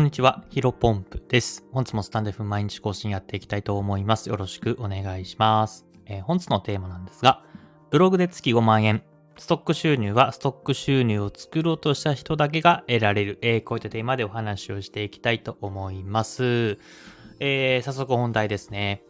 こんにちは、ヒロポンプです。本日もスタンデフ毎日更新やっていきたいと思います。よろしくお願いします。えー、本日のテーマなんですが、ブログで月5万円、ストック収入はストック収入を作ろうとした人だけが得られる、えー、こういったテーマでお話をしていきたいと思います。えー、早速本題ですね。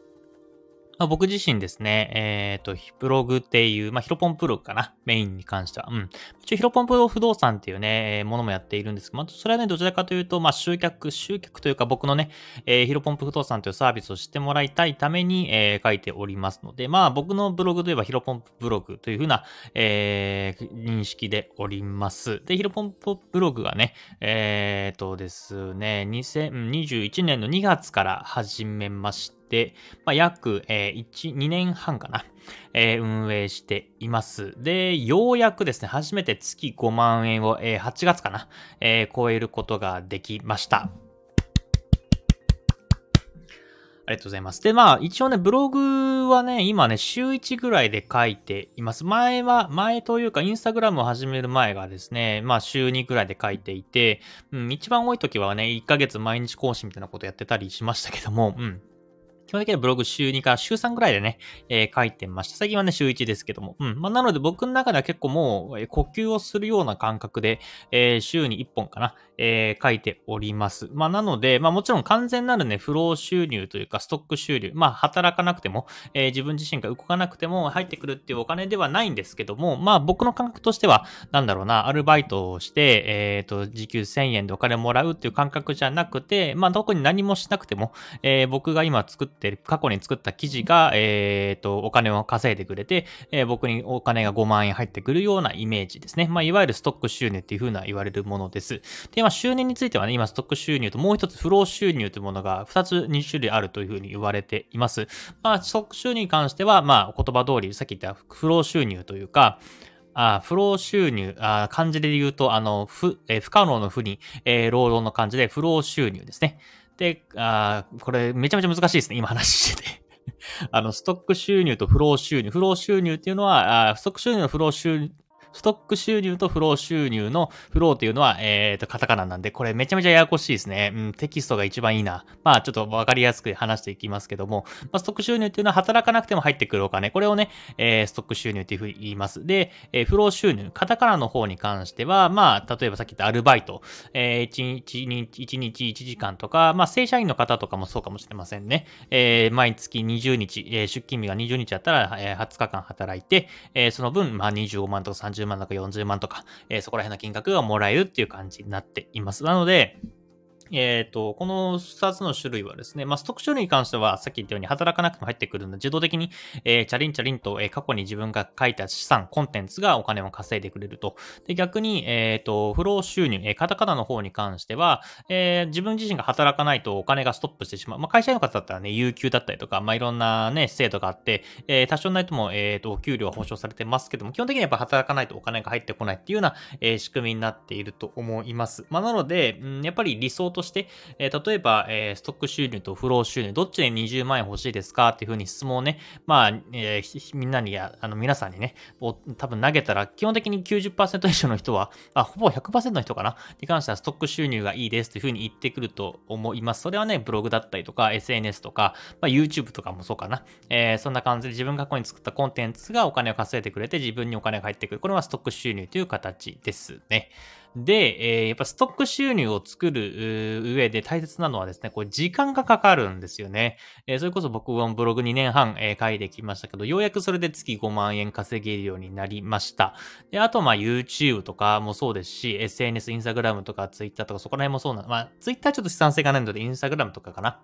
まあ、僕自身ですね、えっ、ー、と、ブログっていう、まあ、ヒロポンブログかな、メインに関しては。うん。一応、ヒロポンプロ不動産っていうね、ものもやっているんですけど、まあ、それはね、どちらかというと、まあ、集客、集客というか、僕のね、えー、ヒロポンプ不動産というサービスを知ってもらいたいために、えー、書いておりますので、まあ、僕のブログといえば、ヒロポンプブログというふうな、えー、認識でおります。で、ヒロポンプブログがね、えー、とですね、2021年の2月から始めました。で、まあ、約、え、1、2年半かな、えー、運営しています。で、ようやくですね、初めて月5万円を、えー、8月かな、えー、超えることができました。ありがとうございます。で、まあ、一応ね、ブログはね、今ね、週1ぐらいで書いています。前は、前というか、インスタグラムを始める前がですね、まあ、週2ぐらいで書いていて、うん、一番多い時はね、1ヶ月毎日更新みたいなことやってたりしましたけども、うん。基本的にはブログ週2から週3ぐらいでね、えー、書いてました。最近はね、週1ですけども。うん。まあ、なので僕の中では結構もう、呼吸をするような感覚で、えー、週に1本かな、え、書いております。まあ、なので、まあ、もちろん完全なるね、フロー収入というか、ストック収入。まあ、働かなくても、え、自分自身が動かなくても入ってくるっていうお金ではないんですけども、まあ、僕の感覚としては、なんだろうな、アルバイトをして、えっ、と、時給1000円でお金もらうっていう感覚じゃなくて、まあ、特に何もしなくても、え、僕が今作ってる、過去に作った記事が、えっ、ー、と、お金を稼いでくれて、えー、僕にお金が5万円入ってくるようなイメージですね。まあ、いわゆるストック収入っていう風な言われるものです。で、まあ、収入についてはね、今、ストック収入ともう一つ、フロー収入というものが2つ、2種類あるという風に言われています。まあ、ストック収入に関しては、まあ、言葉通り、さっき言ったフロー収入というか、あフロー収入、あ漢字で言うと、あの、不、えー、不可能の不に、えー、労働の漢字でフロー収入ですね。で、あこれめちゃめちゃ難しいですね、今話してて。あの、ストック収入とフロー収入。フロー収入っていうのは、あストック収入のフロー収ストック収入とフロー収入のフローっていうのは、えっ、ー、と、カタカナなんで、これめちゃめちゃややこしいですね。うん、テキストが一番いいな。まあ、ちょっとわかりやすく話していきますけども、まあ、ストック収入っていうのは働かなくても入ってくるお金。これをね、えー、ストック収入っていうふうに言います。で、えー、フロー収入、カタカナの方に関しては、まあ、例えばさっき言ったアルバイト、えー、1日、1日1時間とか、まあ、正社員の方とかもそうかもしれませんね。えー、毎月20日、えー、出勤日が20日あったら、えー、20日間働いて、えー、その分、まあ、25万とか30万とか40万とか、えー、そこら辺の金額がもらえるっていう感じになっています。なので、えっ、ー、と、この2つの種類はですね、まあ、ストック種類に関しては、さっき言ったように働かなくても入ってくるので、自動的に、えー、チャリンチャリンと、えー、過去に自分が書いた資産、コンテンツがお金を稼いでくれると。で、逆に、えっ、ー、と、フロー収入、えー、カタカナの方に関しては、えー、自分自身が働かないとお金がストップしてしまう。まあ、会社員の方だったらね、有給だったりとか、まあ、いろんなね、制度があって、えー、多少ないとも、えっ、ー、と、お給料は保証されてますけども、基本的にやっぱ働かないとお金が入ってこないっていうような、えー、仕組みになっていると思います。まあ、なので、うん、やっぱり理想として、えー、例えば、えー、ストック収入とフロー収入、どっちで20万円欲しいですかっていうふうに質問をね、まあ、えー、みんなにや、あの、皆さんにね、多分投げたら、基本的に90%以上の人は、あ、ほぼ100%の人かな？に関してはストック収入がいいですというふうに言ってくると思います。それはね、ブログだったりとか、SNS とか、まあ、YouTube とかもそうかな。えー、そんな感じで自分が過去に作ったコンテンツがお金を稼いでくれて、自分にお金が返ってくる。これはストック収入という形ですね。で、えー、やっぱストック収入を作る上で大切なのはですね、これ時間がかかるんですよね。えー、それこそ僕はブログ2年半、えー、書いてきましたけど、ようやくそれで月5万円稼げるようになりました。で、あとまあ YouTube とかもそうですし、SNS、Instagram とか Twitter とかそこら辺もそうなの、まあ Twitter ちょっと資産性がないので Instagram とかかな。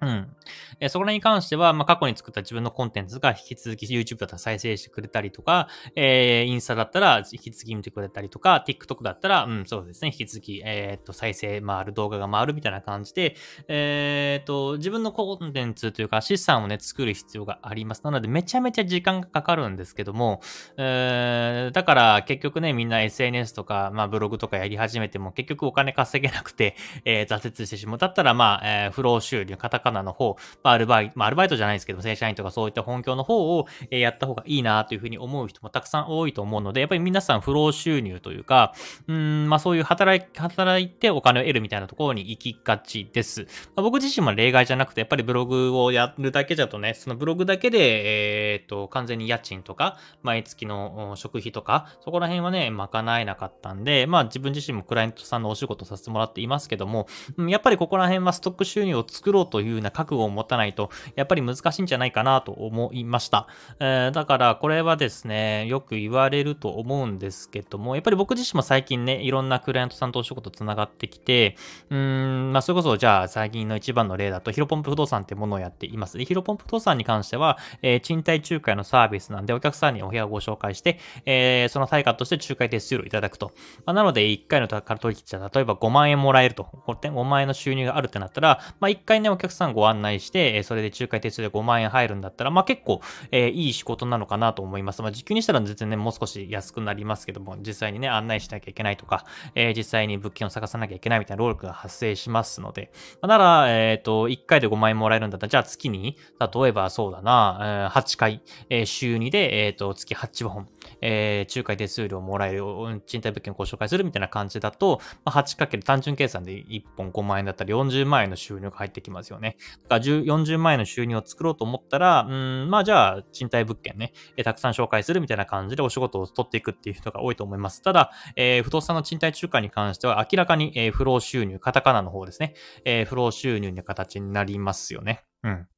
うん。えそこらに関しては、まあ、過去に作った自分のコンテンツが引き続き YouTube だったら再生してくれたりとか、えー、インスタだったら引き続き見てくれたりとか、TikTok だったら、うん、そうですね、引き続き、えー、っと、再生回る動画が回るみたいな感じで、えー、っと、自分のコンテンツというか資産をね、作る必要があります。なので、めちゃめちゃ時間がかかるんですけども、えー、だから結局ね、みんな SNS とか、まあ、ブログとかやり始めても、結局お金稼げなくて、えー、挫折してしまう。だったら、まあ、えー、フロー収入、カタカナの方、まあ、アルバイト、まあ、アルバイトじゃないですけど、正社員とかそういった本業の方を、えやった方がいいなというふうに思う人もたくさん多いと思うので、やっぱり皆さん不労収入というか、うん、まあそういう働い、働いてお金を得るみたいなところに行きがちです。まあ、僕自身も例外じゃなくて、やっぱりブログをやるだけだとね、そのブログだけで、えっ、と、完全に家賃とか、毎月の食費とか、そこら辺はね、賄えなかったんで、まあ自分自身もクライアントさんのお仕事させてもらっていますけども、やっぱりここら辺はストック収入を作ろうといういうな覚悟を持たないと、やっぱり難しいんじゃないかなと思いました。えー、だからこれはですね、よく言われると思うんですけども、やっぱり僕自身も最近ね、いろんなクライアントさんとお仕事つながってきて、うーん、まあそれこそじゃあ最近の一番の例だと、ヒロポンプ不動産ってものをやっています。ヒロポンプ不動産に関しては、えー、賃貸仲介のサービスなんで、お客さんにお部屋をご紹介して、えー、その対価として仲介手数料いただくと。まあ、なので、1回の取引じゃ、例えば5万円もらえると。5万円の収入があるってなったら、まあ、1回ね、お客さんご案内して、それで仲介手数料5万円入るんだったら、まあ、結構、え、いい仕事なのかなと思います。まあ、時給にしたら全然ね、もう少し安くなりますけども、実際にね、案内しなきゃいけないとか、え、実際に物件を探さなきゃいけないみたいな労力が発生しますので、ま、なら、えっ、と、1回で5万円もらえるんだったら、じゃあ月に、例えばそうだな、8回、え、週2で、えっ、と、月8本、えー、仲介手数料をもらえる、賃貸物件をご紹介するみたいな感じだと、まあ、8× 単純計算で1本5万円だったり40万円の収入が入ってきますよね。だから40万円の収入を作ろうと思ったら、うん、まあじゃあ賃貸物件ね、えー、たくさん紹介するみたいな感じでお仕事を取っていくっていう人が多いと思います。ただ、えー、不動産の賃貸仲介に関しては明らかに、えー、不労収入、カタカナの方ですね、えー、不労収入の形になりますよね。うん。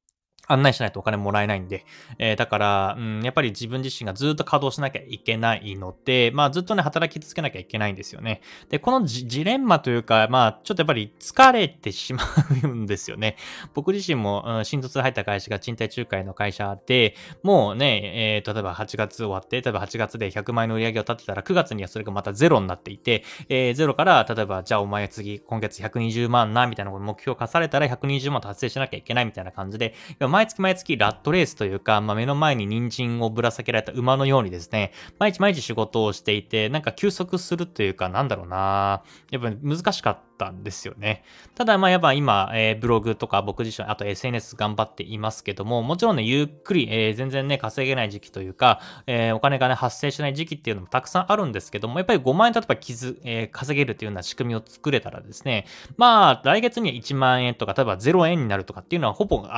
案内しないとお金もらえないんで、えー、だから、うん、やっぱり自分自身がずっと稼働しなきゃいけないので、まあずっとね、働き続けなきゃいけないんですよね。で、このジレンマというか、まあちょっとやっぱり疲れてしまうんですよね。僕自身も、うん、新卒入った会社が賃貸仲介の会社で、もうね、えー、例えば8月終わって、例えば8月で100万円の売り上げを立てたら、9月にはそれがまたゼロになっていて、えー、ゼロから、例えば、じゃあお前次、今月120万な、みたいな目標を課されたら120万達成しなきゃいけないみたいな感じで、毎月毎月ラットレースというか、まあ、目の前に人参をぶら下げられた馬のようにですね、毎日毎日仕事をしていて、なんか休息するというか、なんだろうな。やっぱ難しかったったんですよね。ただ、まあ、やっぱ今、えー、ブログとか僕自身、あと SNS 頑張っていますけども、もちろんね、ゆっくり、えー、全然ね、稼げない時期というか、えー、お金がね、発生しない時期っていうのもたくさんあるんですけども、やっぱり5万円例えば傷、えー、稼げるというような仕組みを作れたらですね、まあ、来月には1万円とか、例えば0円になるとかっていうのはほぼ考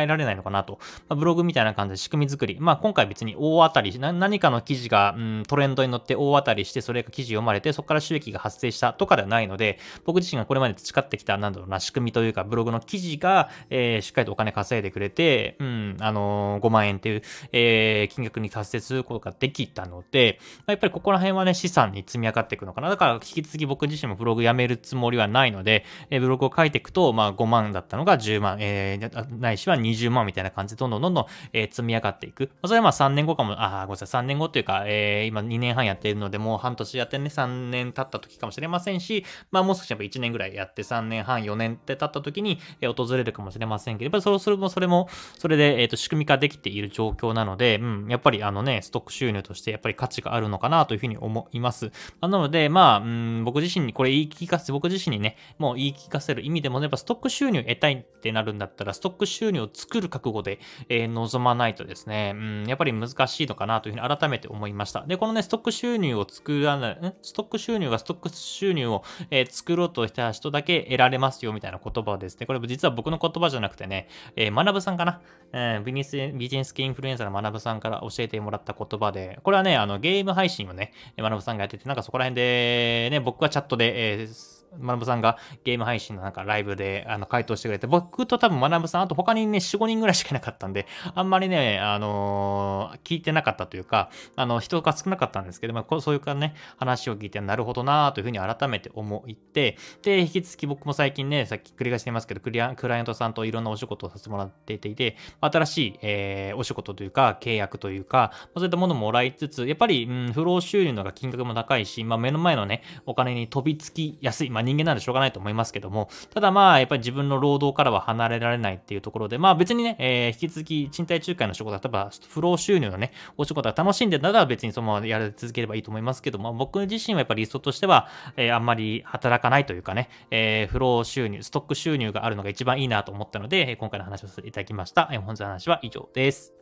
えられないのかなと。まあ、ブログみたいな感じで仕組み作り。まあ、今回別に大当たり、何かの記事が、うん、トレンドに乗って大当たりして、それが記事読まれて、そこから収益が発生したとかではないので、僕自身がこれまで培ってきた、なんだろうな、仕組みというか、ブログの記事が、えー、しっかりとお金稼いでくれて、うん、あのー、5万円っていう、えー、金額に達成することができたので、まあやっぱりここら辺はね、資産に積み上がっていくのかな。だから、引き続き僕自身もブログやめるつもりはないので、えー、ブログを書いていくと、まあ、5万だったのが10万、えー、ないしは20万みたいな感じで、どんどんどんどん、えー、積み上がっていく。それはまあ3年後かも、あ、ごめんなさい、3年後というか、えー、今2年半やっているので、もう半年やってね、3年経った時かもしれませんし、まあ、もう少しやっぱ1年ぐらいやって、3年半、4年って経った時に、え訪れるかもしれませんけど、やっぱりそうするも、それも、それで、えっ、と、仕組み化できている状況なので、うん、やっぱりあのね、ストック収入としてやっぱり価値があるのかなというふうに思います。なので、まあ、うん、僕自身にこれ言い聞かせ、僕自身にね、もう言い聞かせる意味でもね、やっぱストック収入得たいってなるんだったら、ストック収入を作る覚悟で、えー、臨まないとですね、うん、やっぱり難しいのかなというふうに改めて思いました。で、このね、ストック収入を作らない、ストック収入がストック収入を、えー、作ろうとした人だけ得られますよみたいな言葉ですね。これ実は僕の言葉じゃなくてね、えー、学さんかな、えー、ビジネス、ビジネス系インフルエンサーの学ぶさんから教えてもらった言葉で、これはね、あの、ゲーム配信をね、学ぶさんがやってて、なんかそこら辺で、ね、僕はチャットで、えー学さんがゲーム配信のなんかライブであの回答してくれて、僕と多分学さん、あと他にね、4、5人ぐらいしかいなかったんで、あんまりね、あのー、聞いてなかったというか、あの、人が少なかったんですけど、まあ、そういうかね、話を聞いて、なるほどなというふうに改めて思って、で、引き続き僕も最近ね、さっき繰り返していますけど、クリアクライアントさんといろんなお仕事をさせてもらっていて、新しい、えー、お仕事というか、契約というか、そういったものもらいつつ、やっぱり、うん、不労収入のが金額も高いし、まあ、目の前のね、お金に飛びつきやすい、まあ、人間なんでしょうがないと思いますけども、ただまあ、やっぱり自分の労働からは離れられないっていうところで、まあ別にね、えー、引き続き賃貸仲介の仕事、例えば不労収入のね、お仕事が楽しんでたら別にそのままやり続ければいいと思いますけども、僕自身はやっぱりリストとしては、えー、あんまり働かないというかね、えー、不労収入、ストック収入があるのが一番いいなと思ったので、今回の話をさせていただきました。本日の話は以上です。